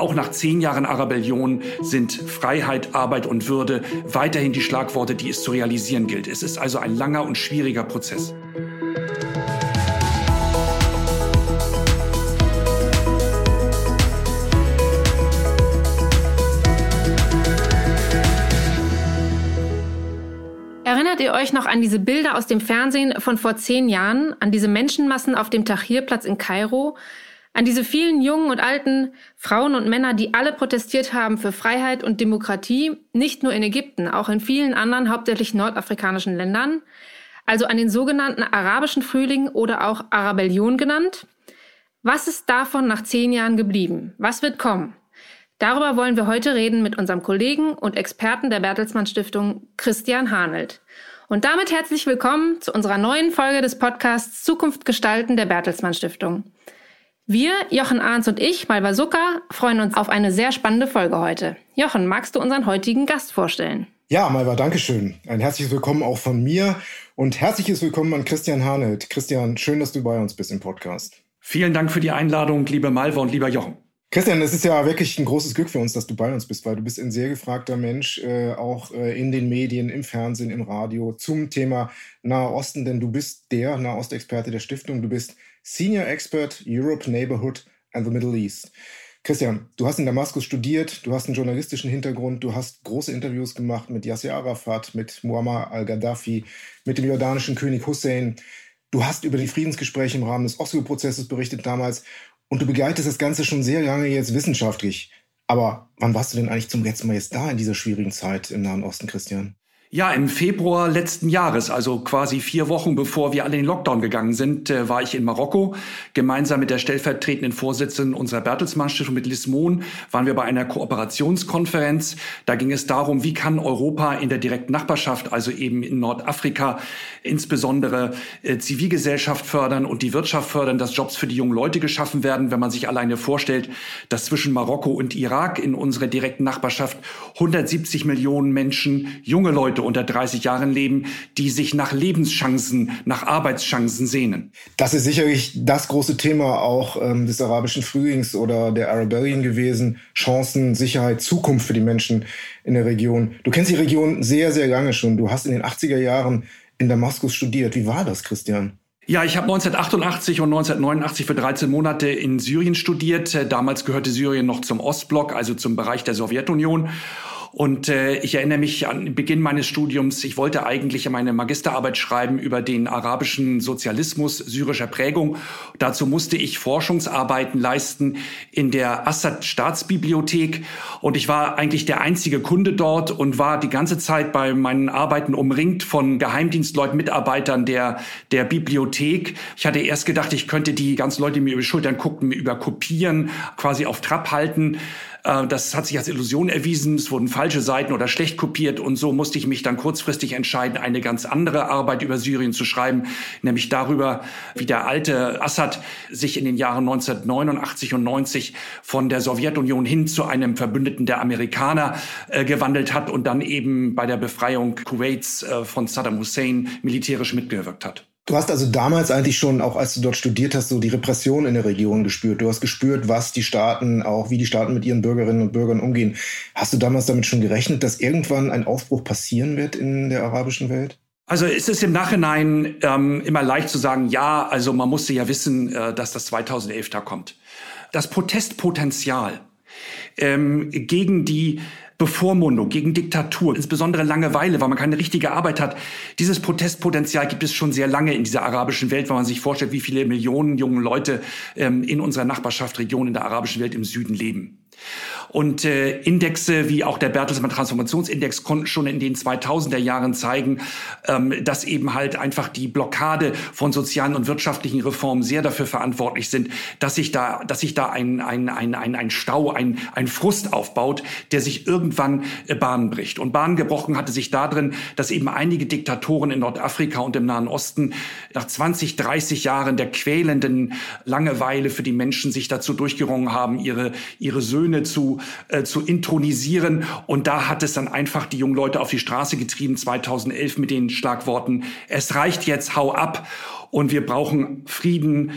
auch nach zehn Jahren Arabellion sind Freiheit, Arbeit und Würde weiterhin die Schlagworte, die es zu realisieren gilt. Es ist also ein langer und schwieriger Prozess. Erinnert ihr euch noch an diese Bilder aus dem Fernsehen von vor zehn Jahren, an diese Menschenmassen auf dem Tahrirplatz in Kairo, an diese vielen jungen und alten Frauen und Männer, die alle protestiert haben für Freiheit und Demokratie, nicht nur in Ägypten, auch in vielen anderen, hauptsächlich nordafrikanischen Ländern, also an den sogenannten arabischen Frühling oder auch Arabellion genannt? Was ist davon nach zehn Jahren geblieben? Was wird kommen? Darüber wollen wir heute reden mit unserem Kollegen und Experten der Bertelsmann Stiftung, Christian Hanelt. Und damit herzlich willkommen zu unserer neuen Folge des Podcasts Zukunft gestalten der Bertelsmann Stiftung. Wir, Jochen Ahns und ich, Malva Zucker, freuen uns auf eine sehr spannende Folge heute. Jochen, magst du unseren heutigen Gast vorstellen? Ja, Malva, Dankeschön. Ein herzliches Willkommen auch von mir und herzliches Willkommen an Christian Hanelt. Christian, schön, dass du bei uns bist im Podcast. Vielen Dank für die Einladung, liebe Malva und lieber Jochen. Christian, es ist ja wirklich ein großes Glück für uns, dass du bei uns bist, weil du bist ein sehr gefragter Mensch, äh, auch äh, in den Medien, im Fernsehen, im Radio zum Thema Nahe Osten, denn du bist der Nahostexperte der Stiftung. Du bist Senior Expert Europe, Neighborhood and the Middle East. Christian, du hast in Damaskus studiert, du hast einen journalistischen Hintergrund, du hast große Interviews gemacht mit Yasser Arafat, mit Muammar al-Gaddafi, mit dem jordanischen König Hussein. Du hast über die Friedensgespräche im Rahmen des Oslo-Prozesses berichtet damals und du begleitest das Ganze schon sehr lange jetzt wissenschaftlich. Aber wann warst du denn eigentlich zum letzten Mal jetzt da in dieser schwierigen Zeit im Nahen Osten, Christian? Ja, im Februar letzten Jahres, also quasi vier Wochen bevor wir alle in den Lockdown gegangen sind, äh, war ich in Marokko. Gemeinsam mit der stellvertretenden Vorsitzenden unserer Bertelsmann Stiftung mit Liz Mohn waren wir bei einer Kooperationskonferenz. Da ging es darum, wie kann Europa in der direkten Nachbarschaft, also eben in Nordafrika, insbesondere äh, Zivilgesellschaft fördern und die Wirtschaft fördern, dass Jobs für die jungen Leute geschaffen werden. Wenn man sich alleine vorstellt, dass zwischen Marokko und Irak in unserer direkten Nachbarschaft 170 Millionen Menschen, junge Leute, Leute unter 30 Jahren leben, die sich nach Lebenschancen, nach Arbeitschancen sehnen. Das ist sicherlich das große Thema auch ähm, des arabischen Frühlings oder der Arabellion gewesen. Chancen, Sicherheit, Zukunft für die Menschen in der Region. Du kennst die Region sehr, sehr lange schon. Du hast in den 80er Jahren in Damaskus studiert. Wie war das, Christian? Ja, ich habe 1988 und 1989 für 13 Monate in Syrien studiert. Damals gehörte Syrien noch zum Ostblock, also zum Bereich der Sowjetunion. Und äh, ich erinnere mich an Beginn meines Studiums, ich wollte eigentlich meine Magisterarbeit schreiben über den arabischen Sozialismus syrischer Prägung. Dazu musste ich Forschungsarbeiten leisten in der Assad Staatsbibliothek. Und ich war eigentlich der einzige Kunde dort und war die ganze Zeit bei meinen Arbeiten umringt von Geheimdienstleuten, Mitarbeitern der, der Bibliothek. Ich hatte erst gedacht, ich könnte die ganzen Leute, die mir über die Schultern guckten, mir über Kopieren quasi auf Trab halten. Äh, das hat sich als Illusion erwiesen. Es wurden falsche Seiten oder schlecht kopiert und so musste ich mich dann kurzfristig entscheiden, eine ganz andere Arbeit über Syrien zu schreiben, nämlich darüber, wie der alte Assad sich in den Jahren 1989 und 90 von der Sowjetunion hin zu einem Verbündeten der Amerikaner äh, gewandelt hat und dann eben bei der Befreiung Kuwaits äh, von Saddam Hussein militärisch mitgewirkt hat. Du hast also damals eigentlich schon, auch als du dort studiert hast, so die Repression in der Region gespürt. Du hast gespürt, was die Staaten, auch wie die Staaten mit ihren Bürgerinnen und Bürgern umgehen. Hast du damals damit schon gerechnet, dass irgendwann ein Aufbruch passieren wird in der arabischen Welt? Also ist es im Nachhinein ähm, immer leicht zu sagen, ja, also man musste ja wissen, äh, dass das 2011 da kommt. Das Protestpotenzial ähm, gegen die Bevormundung, gegen Diktatur, insbesondere Langeweile, weil man keine richtige Arbeit hat. Dieses Protestpotenzial gibt es schon sehr lange in dieser arabischen Welt, wenn man sich vorstellt, wie viele Millionen jungen Leute ähm, in unserer Nachbarschaft, Region in der arabischen Welt im Süden leben. Und äh, Indexe wie auch der Bertelsmann Transformationsindex konnten schon in den 2000er Jahren zeigen, ähm, dass eben halt einfach die Blockade von sozialen und wirtschaftlichen Reformen sehr dafür verantwortlich sind, dass sich da, dass sich da ein, ein, ein, ein, Stau, ein, ein Frust aufbaut, der sich irgendwann äh, Bahn bricht. Und Bahn gebrochen hatte sich darin, dass eben einige Diktatoren in Nordafrika und im Nahen Osten nach 20, 30 Jahren der quälenden Langeweile für die Menschen sich dazu durchgerungen haben, ihre, ihre Söhne Grüne zu, äh, zu intronisieren. Und da hat es dann einfach die jungen Leute auf die Straße getrieben 2011 mit den Schlagworten, es reicht jetzt, hau ab. Und wir brauchen Frieden,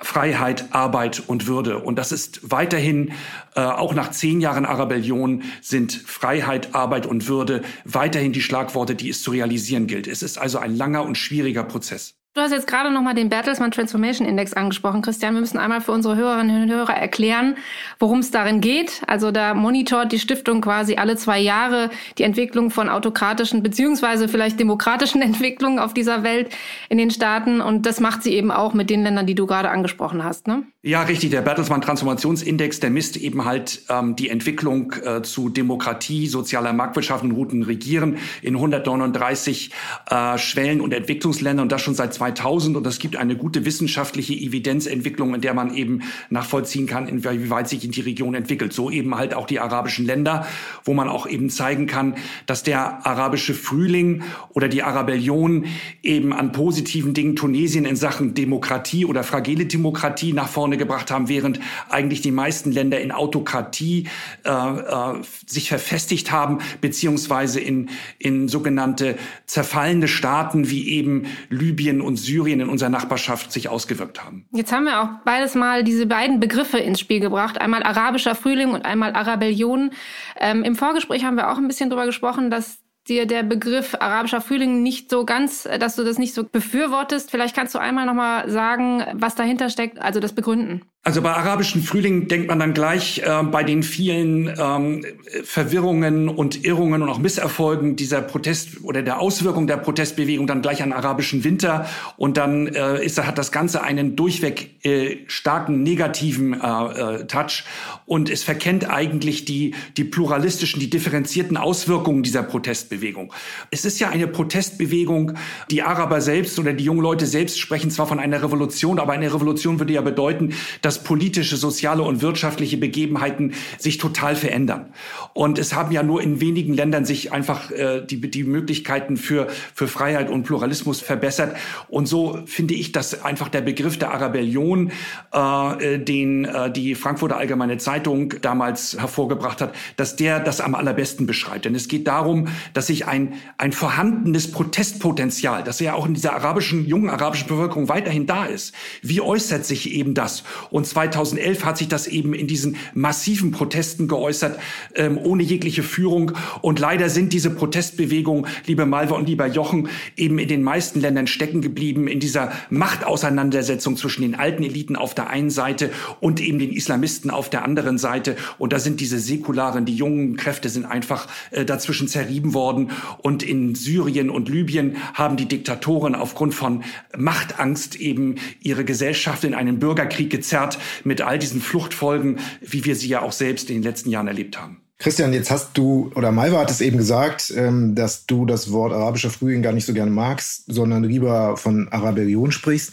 Freiheit, Arbeit und Würde. Und das ist weiterhin, äh, auch nach zehn Jahren Arabellion, sind Freiheit, Arbeit und Würde weiterhin die Schlagworte, die es zu realisieren gilt. Es ist also ein langer und schwieriger Prozess. Du hast jetzt gerade nochmal den Bertelsmann Transformation Index angesprochen, Christian. Wir müssen einmal für unsere Hörerinnen und Hörer erklären, worum es darin geht. Also da monitort die Stiftung quasi alle zwei Jahre die Entwicklung von autokratischen beziehungsweise vielleicht demokratischen Entwicklungen auf dieser Welt in den Staaten. Und das macht sie eben auch mit den Ländern, die du gerade angesprochen hast. Ne? Ja, richtig. Der Bertelsmann Transformationsindex, der misst eben halt ähm, die Entwicklung äh, zu Demokratie, sozialer Marktwirtschaft und guten Regieren in 139 äh, Schwellen- und Entwicklungsländern und das schon seit 2000 und es gibt eine gute wissenschaftliche Evidenzentwicklung, in der man eben nachvollziehen kann, inwieweit sich die Region entwickelt. So eben halt auch die arabischen Länder, wo man auch eben zeigen kann, dass der arabische Frühling oder die Arabellion eben an positiven Dingen Tunesien in Sachen Demokratie oder fragile Demokratie nach vorne gebracht haben, während eigentlich die meisten Länder in Autokratie äh, äh, sich verfestigt haben, beziehungsweise in, in sogenannte zerfallene Staaten wie eben Libyen und und Syrien in unserer Nachbarschaft sich ausgewirkt haben. Jetzt haben wir auch beides mal diese beiden Begriffe ins Spiel gebracht. Einmal arabischer Frühling und einmal Arabellion. Ähm, Im Vorgespräch haben wir auch ein bisschen darüber gesprochen, dass dir der Begriff arabischer Frühling nicht so ganz, dass du das nicht so befürwortest. Vielleicht kannst du einmal nochmal sagen, was dahinter steckt, also das begründen. Also bei arabischen Frühling denkt man dann gleich äh, bei den vielen ähm, Verwirrungen und Irrungen und auch Misserfolgen dieser Protest oder der Auswirkung der Protestbewegung dann gleich an arabischen Winter und dann äh, ist, hat das Ganze einen durchweg äh, starken negativen äh, äh, Touch und es verkennt eigentlich die, die pluralistischen, die differenzierten Auswirkungen dieser Protestbewegung. Es ist ja eine Protestbewegung, die Araber selbst oder die jungen Leute selbst sprechen zwar von einer Revolution, aber eine Revolution würde ja bedeuten, dass dass politische, soziale und wirtschaftliche Begebenheiten sich total verändern. Und es haben ja nur in wenigen Ländern sich einfach äh, die, die Möglichkeiten für, für Freiheit und Pluralismus verbessert. Und so finde ich, dass einfach der Begriff der Arabellion, äh, den äh, die Frankfurter Allgemeine Zeitung damals hervorgebracht hat, dass der das am allerbesten beschreibt. Denn es geht darum, dass sich ein, ein vorhandenes Protestpotenzial, das ja auch in dieser arabischen, jungen arabischen Bevölkerung weiterhin da ist, wie äußert sich eben das? Und und 2011 hat sich das eben in diesen massiven Protesten geäußert, ähm, ohne jegliche Führung. Und leider sind diese Protestbewegungen, liebe Malva und lieber Jochen, eben in den meisten Ländern stecken geblieben in dieser Machtauseinandersetzung zwischen den alten Eliten auf der einen Seite und eben den Islamisten auf der anderen Seite. Und da sind diese säkularen, die jungen Kräfte sind einfach äh, dazwischen zerrieben worden. Und in Syrien und Libyen haben die Diktatoren aufgrund von Machtangst eben ihre Gesellschaft in einen Bürgerkrieg gezerrt mit all diesen Fluchtfolgen, wie wir sie ja auch selbst in den letzten Jahren erlebt haben. Christian, jetzt hast du, oder Malva hat es eben gesagt, ähm, dass du das Wort arabischer Frühling gar nicht so gerne magst, sondern lieber von Arabellion sprichst.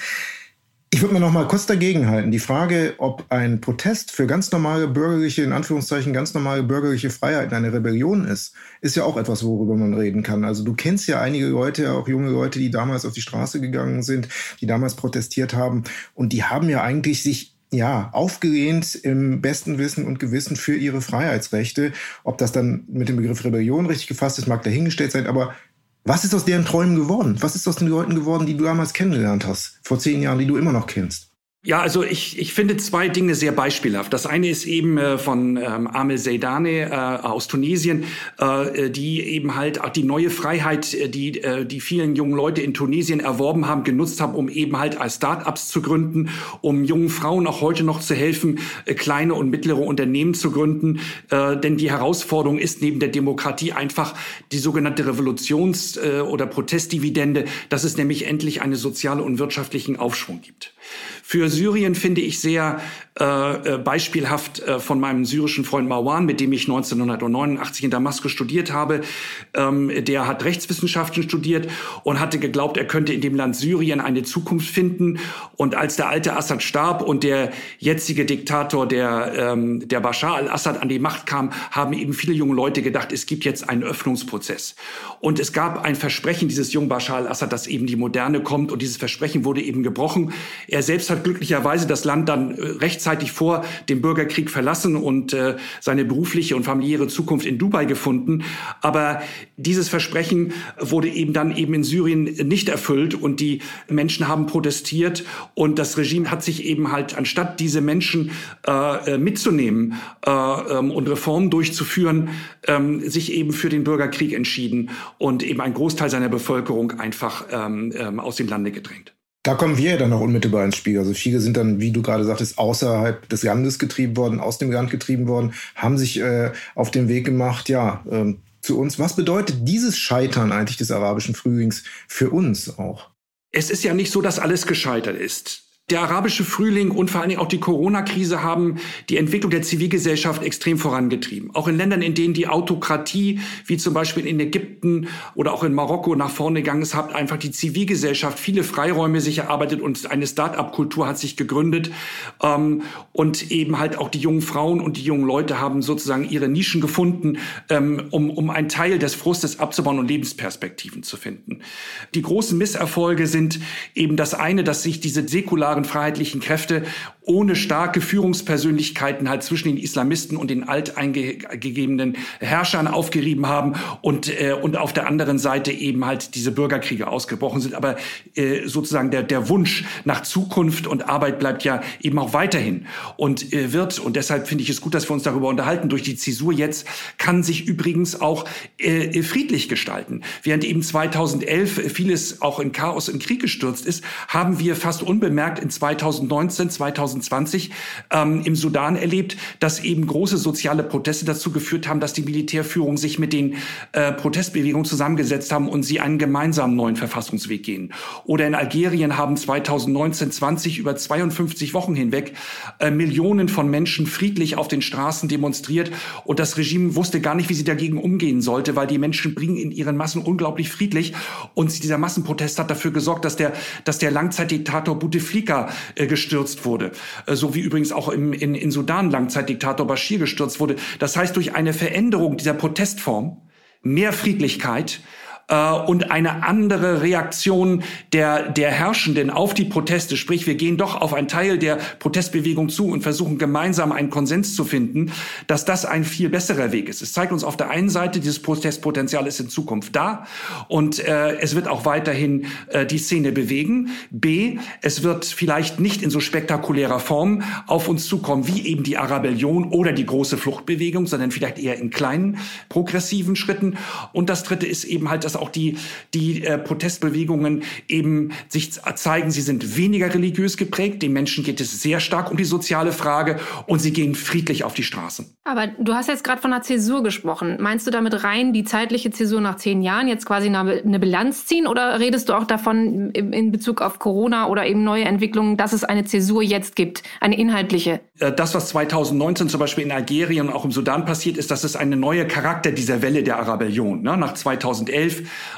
Ich würde mir noch mal kurz dagegen halten. Die Frage, ob ein Protest für ganz normale bürgerliche, in Anführungszeichen ganz normale bürgerliche Freiheiten eine Rebellion ist, ist ja auch etwas, worüber man reden kann. Also du kennst ja einige Leute, auch junge Leute, die damals auf die Straße gegangen sind, die damals protestiert haben und die haben ja eigentlich sich ja, aufgelehnt im besten Wissen und Gewissen für ihre Freiheitsrechte. Ob das dann mit dem Begriff Rebellion richtig gefasst ist, mag dahingestellt sein, aber was ist aus deren Träumen geworden? Was ist aus den Leuten geworden, die du damals kennengelernt hast, vor zehn Jahren, die du immer noch kennst? Ja, also ich, ich finde zwei Dinge sehr beispielhaft. Das eine ist eben äh, von ähm, Amel Seydane äh, aus Tunesien, äh, die eben halt die neue Freiheit, äh, die äh, die vielen jungen Leute in Tunesien erworben haben, genutzt haben, um eben halt als Start-ups zu gründen, um jungen Frauen auch heute noch zu helfen, äh, kleine und mittlere Unternehmen zu gründen. Äh, denn die Herausforderung ist neben der Demokratie einfach die sogenannte Revolutions- äh, oder Protestdividende, dass es nämlich endlich einen sozialen und wirtschaftlichen Aufschwung gibt. Für Syrien finde ich sehr äh, äh, beispielhaft äh, von meinem syrischen Freund Marwan, mit dem ich 1989 in Damaskus studiert habe. Ähm, der hat Rechtswissenschaften studiert und hatte geglaubt, er könnte in dem Land Syrien eine Zukunft finden. Und als der alte Assad starb und der jetzige Diktator, der, ähm, der Bashar al-Assad, an die Macht kam, haben eben viele junge Leute gedacht, es gibt jetzt einen Öffnungsprozess. Und es gab ein Versprechen dieses jungen Bashar al-Assad, dass eben die Moderne kommt. Und dieses Versprechen wurde eben gebrochen. Er selbst hat glücklicherweise das Land dann äh, rechtzeitig vor dem Bürgerkrieg verlassen und äh, seine berufliche und familiäre Zukunft in Dubai gefunden. Aber dieses Versprechen wurde eben dann eben in Syrien nicht erfüllt und die Menschen haben protestiert und das Regime hat sich eben halt anstatt diese Menschen äh, äh mitzunehmen äh, ähm, und Reformen durchzuführen, ähm, sich eben für den Bürgerkrieg entschieden und eben ein Großteil seiner Bevölkerung einfach ähm, ähm, aus dem Lande gedrängt. Da kommen wir ja dann auch unmittelbar ins Spiel. Also viele sind dann, wie du gerade sagtest, außerhalb des Landes getrieben worden, aus dem Land getrieben worden, haben sich äh, auf den Weg gemacht, ja, ähm, zu uns. Was bedeutet dieses Scheitern eigentlich des arabischen Frühlings für uns auch? Es ist ja nicht so, dass alles gescheitert ist. Der arabische Frühling und vor allen Dingen auch die Corona-Krise haben die Entwicklung der Zivilgesellschaft extrem vorangetrieben. Auch in Ländern, in denen die Autokratie, wie zum Beispiel in Ägypten oder auch in Marokko, nach vorne gegangen ist, hat einfach die Zivilgesellschaft viele Freiräume sich erarbeitet und eine Start-up-Kultur hat sich gegründet. Ähm, und eben halt auch die jungen Frauen und die jungen Leute haben sozusagen ihre Nischen gefunden, ähm, um, um einen Teil des Frustes abzubauen und Lebensperspektiven zu finden. Die großen Misserfolge sind eben das eine, dass sich diese säkularen und freiheitlichen Kräfte ohne starke Führungspersönlichkeiten halt zwischen den Islamisten und den alteingegebenen Herrschern aufgerieben haben und, äh, und auf der anderen Seite eben halt diese Bürgerkriege ausgebrochen sind. Aber äh, sozusagen der, der Wunsch nach Zukunft und Arbeit bleibt ja eben auch weiterhin und äh, wird, und deshalb finde ich es gut, dass wir uns darüber unterhalten, durch die Zäsur jetzt kann sich übrigens auch äh, friedlich gestalten. Während eben 2011 vieles auch in Chaos und Krieg gestürzt ist, haben wir fast unbemerkt in 2019, 2020 ähm, im Sudan erlebt, dass eben große soziale Proteste dazu geführt haben, dass die Militärführung sich mit den äh, Protestbewegungen zusammengesetzt haben und sie einen gemeinsamen neuen Verfassungsweg gehen. Oder in Algerien haben 2019, 20 über 52 Wochen hinweg äh, Millionen von Menschen friedlich auf den Straßen demonstriert und das Regime wusste gar nicht, wie sie dagegen umgehen sollte, weil die Menschen bringen in ihren Massen unglaublich friedlich und dieser Massenprotest hat dafür gesorgt, dass der, dass der Langzeitdiktator Bouteflika äh, gestürzt wurde. Äh, so wie übrigens auch im, in, in Sudan Langzeitdiktator Bashir gestürzt wurde. Das heißt, durch eine Veränderung dieser Protestform, mehr Friedlichkeit, äh, und eine andere Reaktion der, der Herrschenden auf die Proteste. Sprich, wir gehen doch auf einen Teil der Protestbewegung zu und versuchen gemeinsam einen Konsens zu finden, dass das ein viel besserer Weg ist. Es zeigt uns auf der einen Seite, dieses Protestpotenzial ist in Zukunft da und äh, es wird auch weiterhin äh, die Szene bewegen. B, es wird vielleicht nicht in so spektakulärer Form auf uns zukommen wie eben die Arabellion oder die große Fluchtbewegung, sondern vielleicht eher in kleinen progressiven Schritten. Und das Dritte ist eben halt das auch die, die äh, Protestbewegungen eben sich zeigen, sie sind weniger religiös geprägt. Den Menschen geht es sehr stark um die soziale Frage und sie gehen friedlich auf die Straßen. Aber du hast jetzt gerade von einer Zäsur gesprochen. Meinst du damit rein die zeitliche Zäsur nach zehn Jahren, jetzt quasi eine Bilanz ziehen oder redest du auch davon in Bezug auf Corona oder eben neue Entwicklungen, dass es eine Zäsur jetzt gibt, eine inhaltliche? Äh, das, was 2019 zum Beispiel in Algerien und auch im Sudan passiert ist, dass es eine neue Charakter dieser Welle der Arabellion. Ne? Nach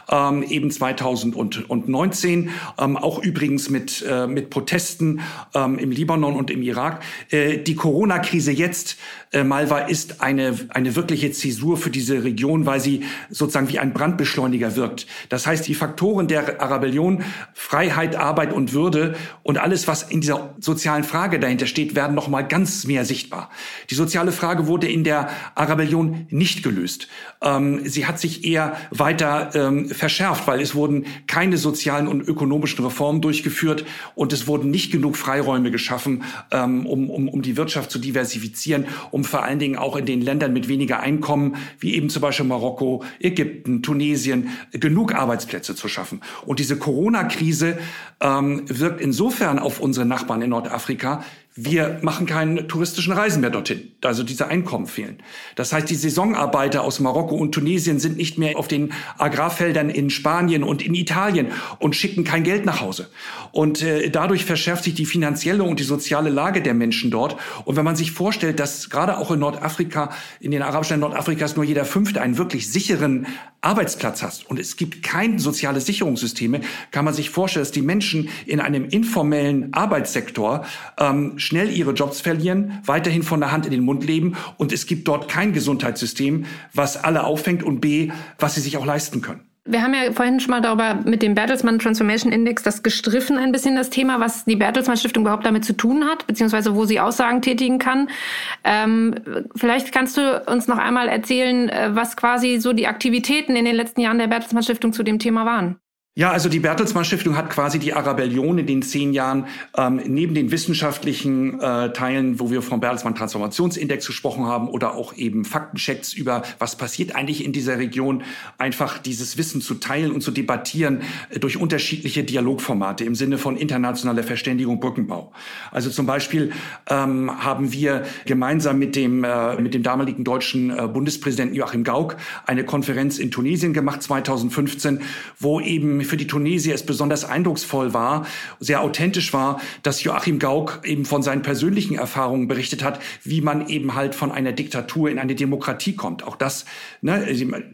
2011 ähm, eben 2019, ähm, auch übrigens mit, äh, mit Protesten ähm, im Libanon und im Irak. Äh, die Corona-Krise jetzt, äh, Malva, ist eine, eine wirkliche Zäsur für diese Region, weil sie sozusagen wie ein Brandbeschleuniger wirkt. Das heißt, die Faktoren der Arabellion, Freiheit, Arbeit und Würde und alles, was in dieser sozialen Frage dahinter steht, werden noch mal ganz mehr sichtbar. Die soziale Frage wurde in der Arabellion nicht gelöst. Ähm, sie hat sich eher weiter ähm, verschärft, weil es wurden keine sozialen und ökonomischen Reformen durchgeführt und es wurden nicht genug Freiräume geschaffen, ähm, um, um, um die Wirtschaft zu diversifizieren, um vor allen Dingen auch in den Ländern mit weniger Einkommen, wie eben zum Beispiel Marokko, Ägypten, Tunesien, genug Arbeitsplätze zu schaffen. Und diese Corona-Krise ähm, wirkt insofern auf unsere Nachbarn in Nordafrika, wir machen keine touristischen Reisen mehr dorthin. Also diese Einkommen fehlen. Das heißt, die Saisonarbeiter aus Marokko und Tunesien sind nicht mehr auf den Agrarfeldern in Spanien und in Italien und schicken kein Geld nach Hause. Und äh, dadurch verschärft sich die finanzielle und die soziale Lage der Menschen dort. Und wenn man sich vorstellt, dass gerade auch in Nordafrika, in den arabischen Nordafrikas nur jeder Fünfte einen wirklich sicheren Arbeitsplatz hat und es gibt kein soziales Sicherungssysteme, kann man sich vorstellen, dass die Menschen in einem informellen Arbeitssektor ähm, schnell ihre Jobs verlieren, weiterhin von der Hand in den Mund leben und es gibt dort kein Gesundheitssystem, was alle auffängt und B, was sie sich auch leisten können. Wir haben ja vorhin schon mal darüber mit dem Bertelsmann Transformation Index das gestriffen ein bisschen das Thema, was die Bertelsmann Stiftung überhaupt damit zu tun hat, beziehungsweise wo sie Aussagen tätigen kann. Ähm, vielleicht kannst du uns noch einmal erzählen, äh, was quasi so die Aktivitäten in den letzten Jahren der Bertelsmann Stiftung zu dem Thema waren. Ja, also die Bertelsmann Stiftung hat quasi die Arabellion in den zehn Jahren ähm, neben den wissenschaftlichen äh, Teilen, wo wir vom Bertelsmann Transformationsindex gesprochen haben oder auch eben Faktenchecks über was passiert eigentlich in dieser Region, einfach dieses Wissen zu teilen und zu debattieren äh, durch unterschiedliche Dialogformate im Sinne von internationaler Verständigung, Brückenbau. Also zum Beispiel ähm, haben wir gemeinsam mit dem äh, mit dem damaligen deutschen äh, Bundespräsidenten Joachim Gauck eine Konferenz in Tunesien gemacht 2015, wo eben für die Tunesier es besonders eindrucksvoll war, sehr authentisch war, dass Joachim Gauck eben von seinen persönlichen Erfahrungen berichtet hat, wie man eben halt von einer Diktatur in eine Demokratie kommt. Auch das, ne,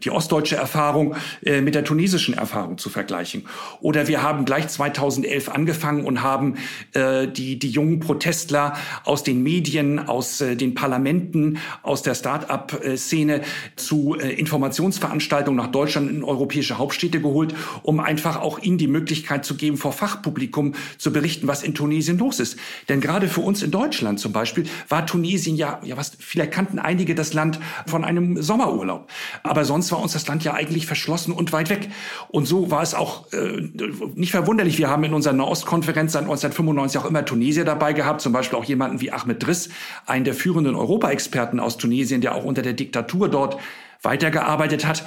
die ostdeutsche Erfahrung äh, mit der tunesischen Erfahrung zu vergleichen. Oder wir haben gleich 2011 angefangen und haben äh, die, die jungen Protestler aus den Medien, aus äh, den Parlamenten, aus der Start-up-Szene zu äh, Informationsveranstaltungen nach Deutschland in europäische Hauptstädte geholt, um ein einfach auch ihnen die Möglichkeit zu geben, vor Fachpublikum zu berichten, was in Tunesien los ist. Denn gerade für uns in Deutschland zum Beispiel war Tunesien ja, ja was, vielleicht kannten einige das Land von einem Sommerurlaub. Aber sonst war uns das Land ja eigentlich verschlossen und weit weg. Und so war es auch äh, nicht verwunderlich. Wir haben in unserer Nahostkonferenz seit 1995 auch immer Tunesier dabei gehabt, zum Beispiel auch jemanden wie Ahmed Driss, einen der führenden Europaexperten aus Tunesien, der auch unter der Diktatur dort weitergearbeitet hat.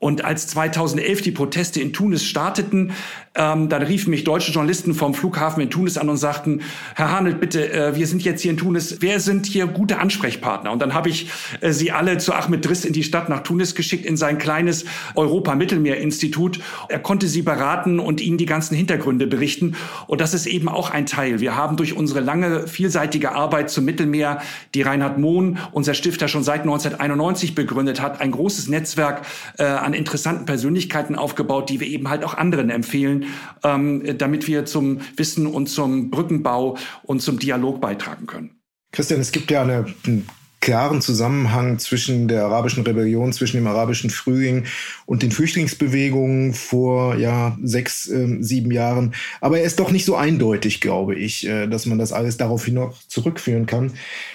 Und als 2011 die Proteste in Tunis starteten, ähm, dann riefen mich deutsche Journalisten vom Flughafen in Tunis an und sagten, Herr Hanelt, bitte, äh, wir sind jetzt hier in Tunis, wer sind hier gute Ansprechpartner? Und dann habe ich äh, sie alle zu Ahmed Driss in die Stadt nach Tunis geschickt, in sein kleines Europa-Mittelmeer-Institut. Er konnte sie beraten und ihnen die ganzen Hintergründe berichten. Und das ist eben auch ein Teil. Wir haben durch unsere lange, vielseitige Arbeit zum Mittelmeer, die Reinhard Mohn, unser Stifter, schon seit 1991 begründet hat, ein großes Netzwerk äh, an interessanten Persönlichkeiten aufgebaut, die wir eben halt auch anderen empfehlen, ähm, damit wir zum Wissen und zum Brückenbau und zum Dialog beitragen können. Christian, es gibt ja eine, einen klaren Zusammenhang zwischen der arabischen Rebellion, zwischen dem arabischen Frühling und den Flüchtlingsbewegungen vor ja sechs, äh, sieben Jahren. Aber er ist doch nicht so eindeutig, glaube ich, äh, dass man das alles darauf noch zurückführen kann.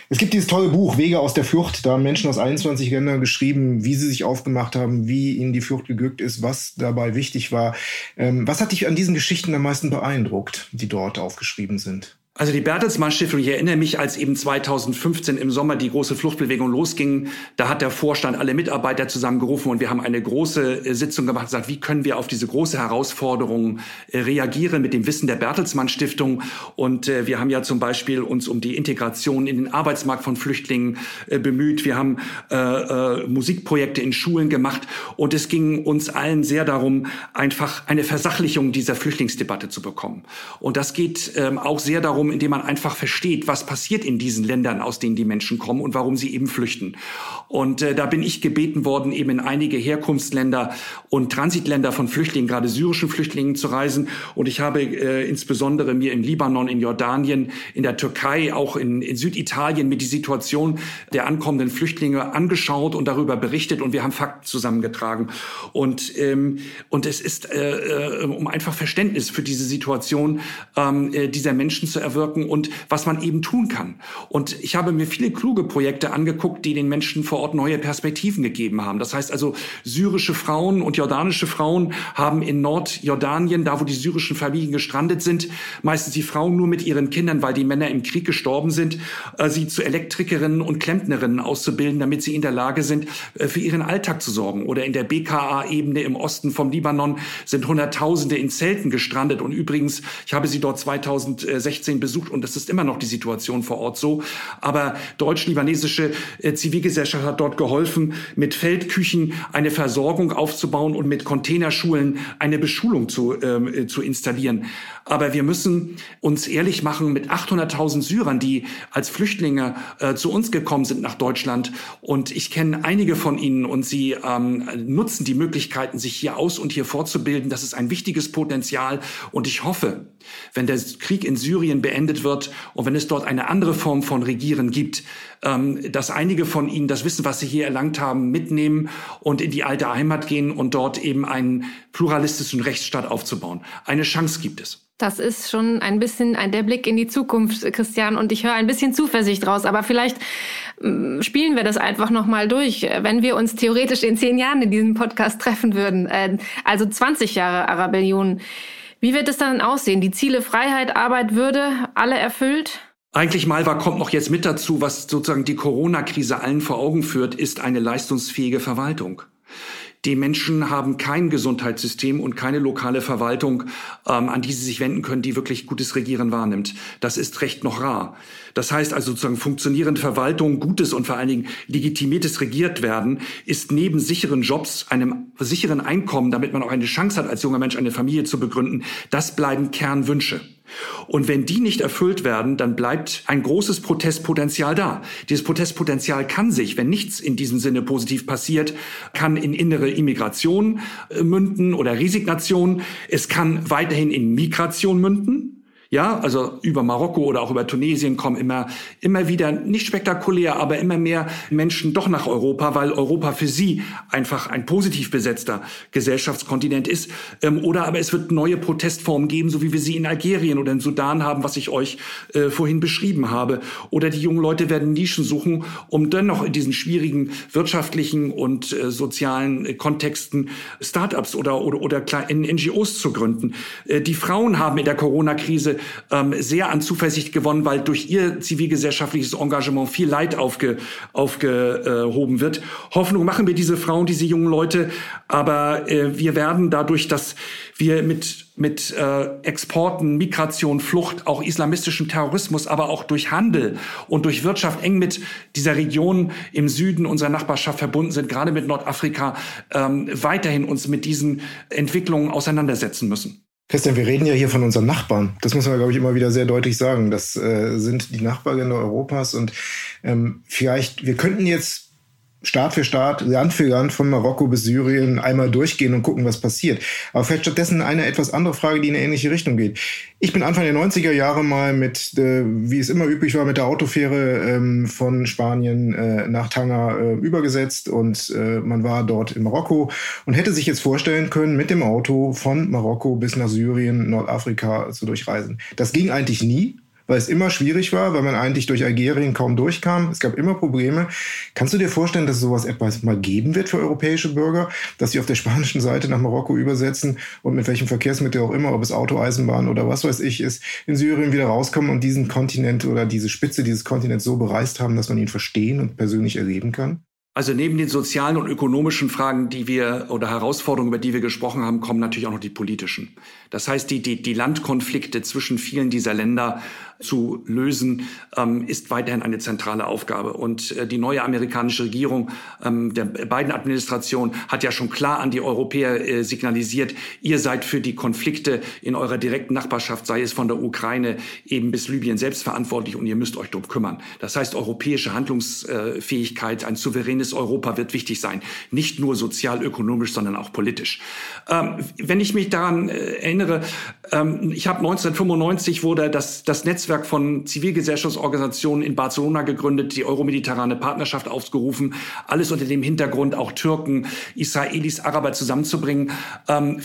Es gibt dieses tolle Buch Wege aus der Flucht. Da haben Menschen aus 21 Ländern geschrieben, wie sie sich aufgemacht haben, wie ihnen die Flucht geglückt ist, was dabei wichtig war. Ähm, was hat dich an diesen Geschichten am meisten beeindruckt, die dort aufgeschrieben sind? Also die Bertelsmann Stiftung, ich erinnere mich, als eben 2015 im Sommer die große Fluchtbewegung losging, da hat der Vorstand alle Mitarbeiter zusammengerufen und wir haben eine große äh, Sitzung gemacht und gesagt, wie können wir auf diese große Herausforderung äh, reagieren mit dem Wissen der Bertelsmann Stiftung. Und äh, wir haben ja zum Beispiel uns um die Integration in den Arbeitsmarkt von Flüchtlingen bemüht. Wir haben Musikprojekte in Schulen gemacht und es ging uns allen sehr darum, einfach eine Versachlichung dieser Flüchtlingsdebatte zu bekommen. Und das geht ähm, auch sehr darum, darum, indem man einfach versteht, was passiert in diesen Ländern, aus denen die Menschen kommen und warum sie eben flüchten. Und äh, da bin ich gebeten worden, eben in einige Herkunftsländer und Transitländer von Flüchtlingen, gerade syrischen Flüchtlingen zu reisen. Und ich habe äh, insbesondere mir im Libanon, in Jordanien, in der Türkei, auch in, in Süditalien mit die Situation der ankommenden Flüchtlinge angeschaut und darüber berichtet. Und wir haben Fakten zusammengetragen. Und, ähm, und es ist, äh, äh um einfach Verständnis für diese Situation ähm, äh, dieser Menschen zu erwirken, erwirken und was man eben tun kann. Und ich habe mir viele kluge Projekte angeguckt, die den Menschen vor Ort neue Perspektiven gegeben haben. Das heißt also, syrische Frauen und jordanische Frauen haben in Nordjordanien, da wo die syrischen Familien gestrandet sind, meistens die Frauen nur mit ihren Kindern, weil die Männer im Krieg gestorben sind, äh, sie zu Elektrikerinnen und Klempnerinnen auszubilden, damit sie in der Lage sind, äh, für ihren Alltag zu sorgen. Oder in der BKA-Ebene im Osten vom Libanon sind Hunderttausende in Zelten gestrandet. Und übrigens, ich habe sie dort 2016 besucht und das ist immer noch die Situation vor Ort so. Aber deutsch-libanesische äh, Zivilgesellschaft hat dort geholfen, mit Feldküchen eine Versorgung aufzubauen und mit Containerschulen eine Beschulung zu, ähm, äh, zu installieren. Aber wir müssen uns ehrlich machen mit 800.000 Syrern, die als Flüchtlinge äh, zu uns gekommen sind nach Deutschland. Und ich kenne einige von ihnen und sie ähm, nutzen die Möglichkeiten, sich hier aus und hier fortzubilden. Das ist ein wichtiges Potenzial. Und ich hoffe, wenn der Krieg in Syrien beendet beendet wird und wenn es dort eine andere Form von Regieren gibt, ähm, dass einige von ihnen das Wissen, was sie hier erlangt haben, mitnehmen und in die alte Heimat gehen und dort eben einen pluralistischen Rechtsstaat aufzubauen. Eine Chance gibt es. Das ist schon ein bisschen ein, der Blick in die Zukunft, Christian, und ich höre ein bisschen Zuversicht raus. Aber vielleicht mm, spielen wir das einfach nochmal durch, wenn wir uns theoretisch in zehn Jahren in diesem Podcast treffen würden. Äh, also 20 Jahre Arabellion. Wie wird es dann aussehen? Die Ziele Freiheit, Arbeit, Würde, alle erfüllt? Eigentlich mal war, kommt noch jetzt mit dazu, was sozusagen die Corona-Krise allen vor Augen führt, ist eine leistungsfähige Verwaltung. Die Menschen haben kein Gesundheitssystem und keine lokale Verwaltung, ähm, an die sie sich wenden können, die wirklich gutes Regieren wahrnimmt. Das ist recht noch rar. Das heißt also sozusagen funktionierende Verwaltung, gutes und vor allen Dingen legitimiertes Regiert werden, ist neben sicheren Jobs, einem sicheren Einkommen, damit man auch eine Chance hat, als junger Mensch eine Familie zu begründen, das bleiben Kernwünsche. Und wenn die nicht erfüllt werden, dann bleibt ein großes Protestpotenzial da. Dieses Protestpotenzial kann sich, wenn nichts in diesem Sinne positiv passiert, kann in innere Immigration münden oder Resignation. Es kann weiterhin in Migration münden. Ja, also über Marokko oder auch über Tunesien kommen immer, immer wieder, nicht spektakulär, aber immer mehr Menschen doch nach Europa, weil Europa für sie einfach ein positiv besetzter Gesellschaftskontinent ist. Ähm, oder aber es wird neue Protestformen geben, so wie wir sie in Algerien oder in Sudan haben, was ich euch äh, vorhin beschrieben habe. Oder die jungen Leute werden Nischen suchen, um dennoch in diesen schwierigen wirtschaftlichen und äh, sozialen äh, Kontexten Startups oder, oder, oder NGOs zu gründen. Äh, die Frauen haben in der Corona-Krise ähm, sehr an Zuversicht gewonnen, weil durch ihr zivilgesellschaftliches Engagement viel Leid aufge, aufgehoben wird. Hoffnung machen wir diese Frauen, diese jungen Leute, aber äh, wir werden dadurch, dass wir mit mit äh, Exporten, Migration, Flucht, auch islamistischem Terrorismus, aber auch durch Handel und durch Wirtschaft eng mit dieser Region im Süden unserer Nachbarschaft verbunden sind, gerade mit Nordafrika, ähm, weiterhin uns mit diesen Entwicklungen auseinandersetzen müssen. Christian, wir reden ja hier von unseren Nachbarn. Das muss man, glaube ich, immer wieder sehr deutlich sagen. Das äh, sind die Nachbarländer Europas und ähm, vielleicht, wir könnten jetzt Staat für Staat, Land für Land, von Marokko bis Syrien einmal durchgehen und gucken, was passiert. Aber vielleicht stattdessen eine etwas andere Frage, die in eine ähnliche Richtung geht. Ich bin Anfang der 90er Jahre mal mit, äh, wie es immer üblich war, mit der Autofähre ähm, von Spanien äh, nach Tanger äh, übergesetzt und äh, man war dort in Marokko und hätte sich jetzt vorstellen können, mit dem Auto von Marokko bis nach Syrien, Nordafrika zu durchreisen. Das ging eigentlich nie weil es immer schwierig war, weil man eigentlich durch Algerien kaum durchkam. Es gab immer Probleme. Kannst du dir vorstellen, dass sowas etwas mal geben wird für europäische Bürger, dass sie auf der spanischen Seite nach Marokko übersetzen und mit welchem Verkehrsmittel auch immer, ob es Auto, Eisenbahn oder was weiß ich ist, in Syrien wieder rauskommen und diesen Kontinent oder diese Spitze dieses Kontinents so bereist haben, dass man ihn verstehen und persönlich erleben kann? Also neben den sozialen und ökonomischen Fragen, die wir oder Herausforderungen, über die wir gesprochen haben, kommen natürlich auch noch die politischen. Das heißt, die, die, die Landkonflikte zwischen vielen dieser Länder zu lösen, ähm, ist weiterhin eine zentrale Aufgabe. Und äh, die neue amerikanische Regierung ähm, der beiden Administration hat ja schon klar an die Europäer äh, signalisiert, ihr seid für die Konflikte in eurer direkten Nachbarschaft, sei es von der Ukraine eben bis Libyen selbst verantwortlich und ihr müsst euch darum kümmern. Das heißt, europäische Handlungsfähigkeit, ein souveränes Europa wird wichtig sein. Nicht nur sozial, ökonomisch, sondern auch politisch. Ähm, wenn ich mich daran äh, erinnere, ähm, ich habe 1995 wurde das, das Netz Netzwerk von Zivilgesellschaftsorganisationen in Barcelona gegründet, die Euromediterrane Partnerschaft aufgerufen, alles unter dem Hintergrund, auch Türken, Israelis, Araber zusammenzubringen. Ähm,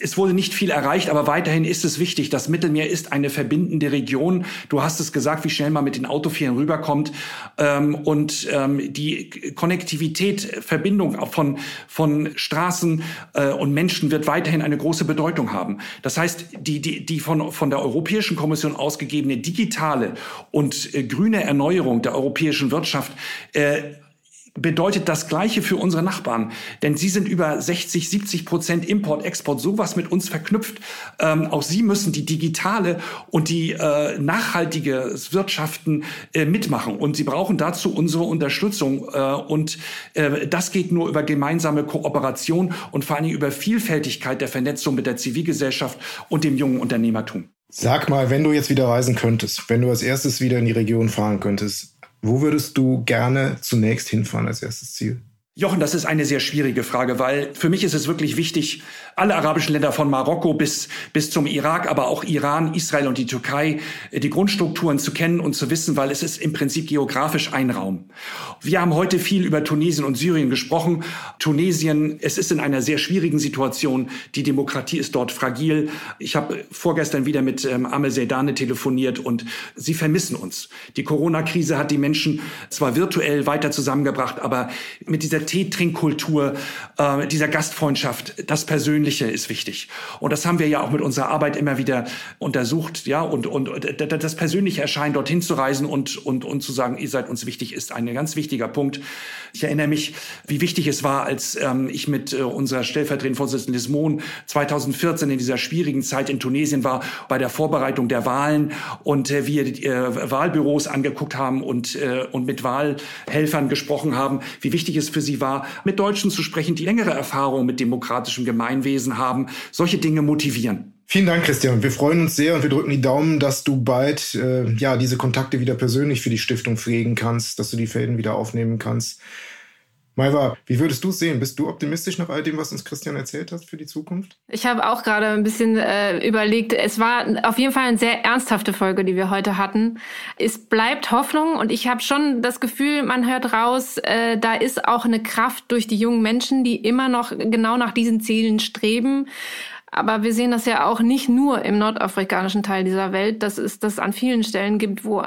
es wurde nicht viel erreicht, aber weiterhin ist es wichtig. Das Mittelmeer ist eine verbindende Region. Du hast es gesagt, wie schnell man mit den Autofähren rüberkommt. Ähm, und ähm, die Konnektivität, Verbindung von, von Straßen äh, und Menschen wird weiterhin eine große Bedeutung haben. Das heißt, die, die, die von, von der Europäischen Kommission ausgegebene digitale und äh, grüne Erneuerung der europäischen Wirtschaft äh, bedeutet das Gleiche für unsere Nachbarn. Denn sie sind über 60, 70 Prozent Import, Export, sowas mit uns verknüpft. Ähm, auch sie müssen die digitale und die äh, nachhaltige Wirtschaften äh, mitmachen. Und sie brauchen dazu unsere Unterstützung. Äh, und äh, das geht nur über gemeinsame Kooperation und vor allen Dingen über Vielfältigkeit der Vernetzung mit der Zivilgesellschaft und dem jungen Unternehmertum. Sag mal, wenn du jetzt wieder reisen könntest, wenn du als erstes wieder in die Region fahren könntest, wo würdest du gerne zunächst hinfahren als erstes Ziel? Jochen, das ist eine sehr schwierige Frage, weil für mich ist es wirklich wichtig, alle arabischen Länder von Marokko bis, bis zum Irak, aber auch Iran, Israel und die Türkei, äh, die Grundstrukturen zu kennen und zu wissen, weil es ist im Prinzip geografisch ein Raum. Wir haben heute viel über Tunesien und Syrien gesprochen. Tunesien, es ist in einer sehr schwierigen Situation. Die Demokratie ist dort fragil. Ich habe vorgestern wieder mit ähm, Amel Seydane telefoniert und sie vermissen uns. Die Corona-Krise hat die Menschen zwar virtuell weiter zusammengebracht, aber mit dieser Teetrinkkultur, äh, dieser Gastfreundschaft, das Persönliche ist wichtig. Und das haben wir ja auch mit unserer Arbeit immer wieder untersucht, ja, und, und das persönliche Erscheinen, dorthin zu reisen und, und, und zu sagen, ihr seid uns wichtig, ist ein ganz wichtiger Punkt. Ich erinnere mich, wie wichtig es war, als ähm, ich mit äh, unserer stellvertretenden Vorsitzenden Lismon 2014 in dieser schwierigen Zeit in Tunesien war, bei der Vorbereitung der Wahlen und äh, wir äh, Wahlbüros angeguckt haben und, äh, und mit Wahlhelfern gesprochen haben, wie wichtig es für sie war, mit Deutschen zu sprechen, die längere Erfahrung mit demokratischem Gemeinwesen haben. Solche Dinge motivieren. Vielen Dank, Christian. Wir freuen uns sehr und wir drücken die Daumen, dass du bald äh, ja diese Kontakte wieder persönlich für die Stiftung pflegen kannst, dass du die Fäden wieder aufnehmen kannst. Maiva, wie würdest du es sehen? Bist du optimistisch nach all dem, was uns Christian erzählt hat für die Zukunft? Ich habe auch gerade ein bisschen äh, überlegt. Es war auf jeden Fall eine sehr ernsthafte Folge, die wir heute hatten. Es bleibt Hoffnung und ich habe schon das Gefühl, man hört raus, äh, da ist auch eine Kraft durch die jungen Menschen, die immer noch genau nach diesen Zielen streben. Aber wir sehen das ja auch nicht nur im nordafrikanischen Teil dieser Welt, dass es das an vielen Stellen gibt, wo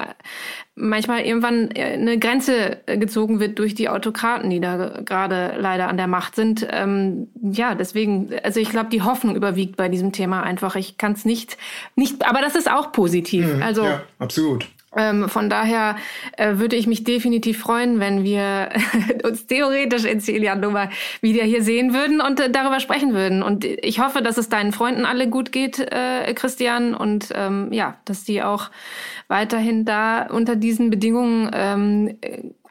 manchmal irgendwann eine Grenze gezogen wird durch die Autokraten, die da gerade leider an der Macht sind. Ähm, ja, deswegen, also ich glaube, die Hoffnung überwiegt bei diesem Thema einfach. Ich kann es nicht, nicht, aber das ist auch positiv. Mhm, also ja, absolut. Ähm, von daher äh, würde ich mich definitiv freuen, wenn wir uns theoretisch in Jahren nochmal wieder hier sehen würden und äh, darüber sprechen würden. Und ich hoffe, dass es deinen Freunden alle gut geht, äh, Christian, und ähm, ja, dass die auch weiterhin da unter diesen Bedingungen ähm,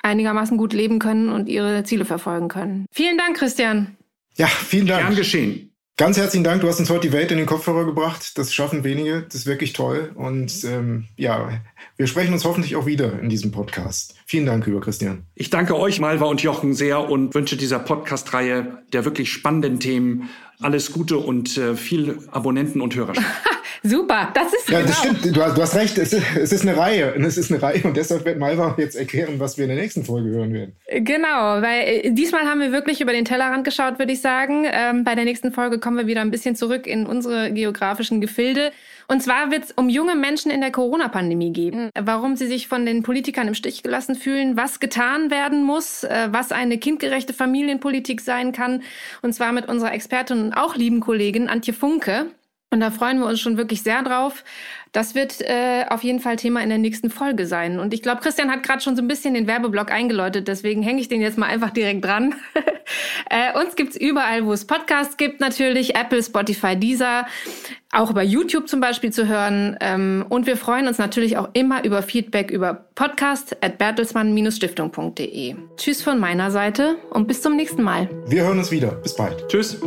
einigermaßen gut leben können und ihre Ziele verfolgen können. Vielen Dank, Christian. Ja, vielen Dank. Gern geschehen. Ganz herzlichen Dank, du hast uns heute die Welt in den Kopfhörer gebracht. Das schaffen wenige, das ist wirklich toll. Und ähm, ja, wir sprechen uns hoffentlich auch wieder in diesem Podcast. Vielen Dank, lieber Christian. Ich danke euch, Malva und Jochen, sehr und wünsche dieser Podcast-Reihe der wirklich spannenden Themen alles Gute und äh, viel Abonnenten und Hörerschaft. Super, das ist Ja, genau. das stimmt. Du hast, du hast recht. Es ist, es ist eine Reihe. Und es ist eine Reihe. Und deshalb wird Malva jetzt erklären, was wir in der nächsten Folge hören werden. Genau, weil äh, diesmal haben wir wirklich über den Tellerrand geschaut, würde ich sagen. Ähm, bei der nächsten Folge kommen wir wieder ein bisschen zurück in unsere geografischen Gefilde. Und zwar wird es um junge Menschen in der Corona-Pandemie gehen. Warum sie sich von den Politikern im Stich gelassen fühlen, was getan werden muss, äh, was eine kindgerechte Familienpolitik sein kann. Und zwar mit unserer Expertin und auch lieben Kollegin Antje Funke. Und da freuen wir uns schon wirklich sehr drauf. Das wird äh, auf jeden Fall Thema in der nächsten Folge sein. Und ich glaube, Christian hat gerade schon so ein bisschen den Werbeblock eingeläutet, deswegen hänge ich den jetzt mal einfach direkt dran. äh, uns gibt's überall, wo es Podcasts gibt, natürlich Apple, Spotify, Deezer, auch über YouTube zum Beispiel zu hören. Ähm, und wir freuen uns natürlich auch immer über Feedback über podcast at bertelsmann-stiftung.de. Tschüss von meiner Seite und bis zum nächsten Mal. Wir hören uns wieder. Bis bald. Tschüss.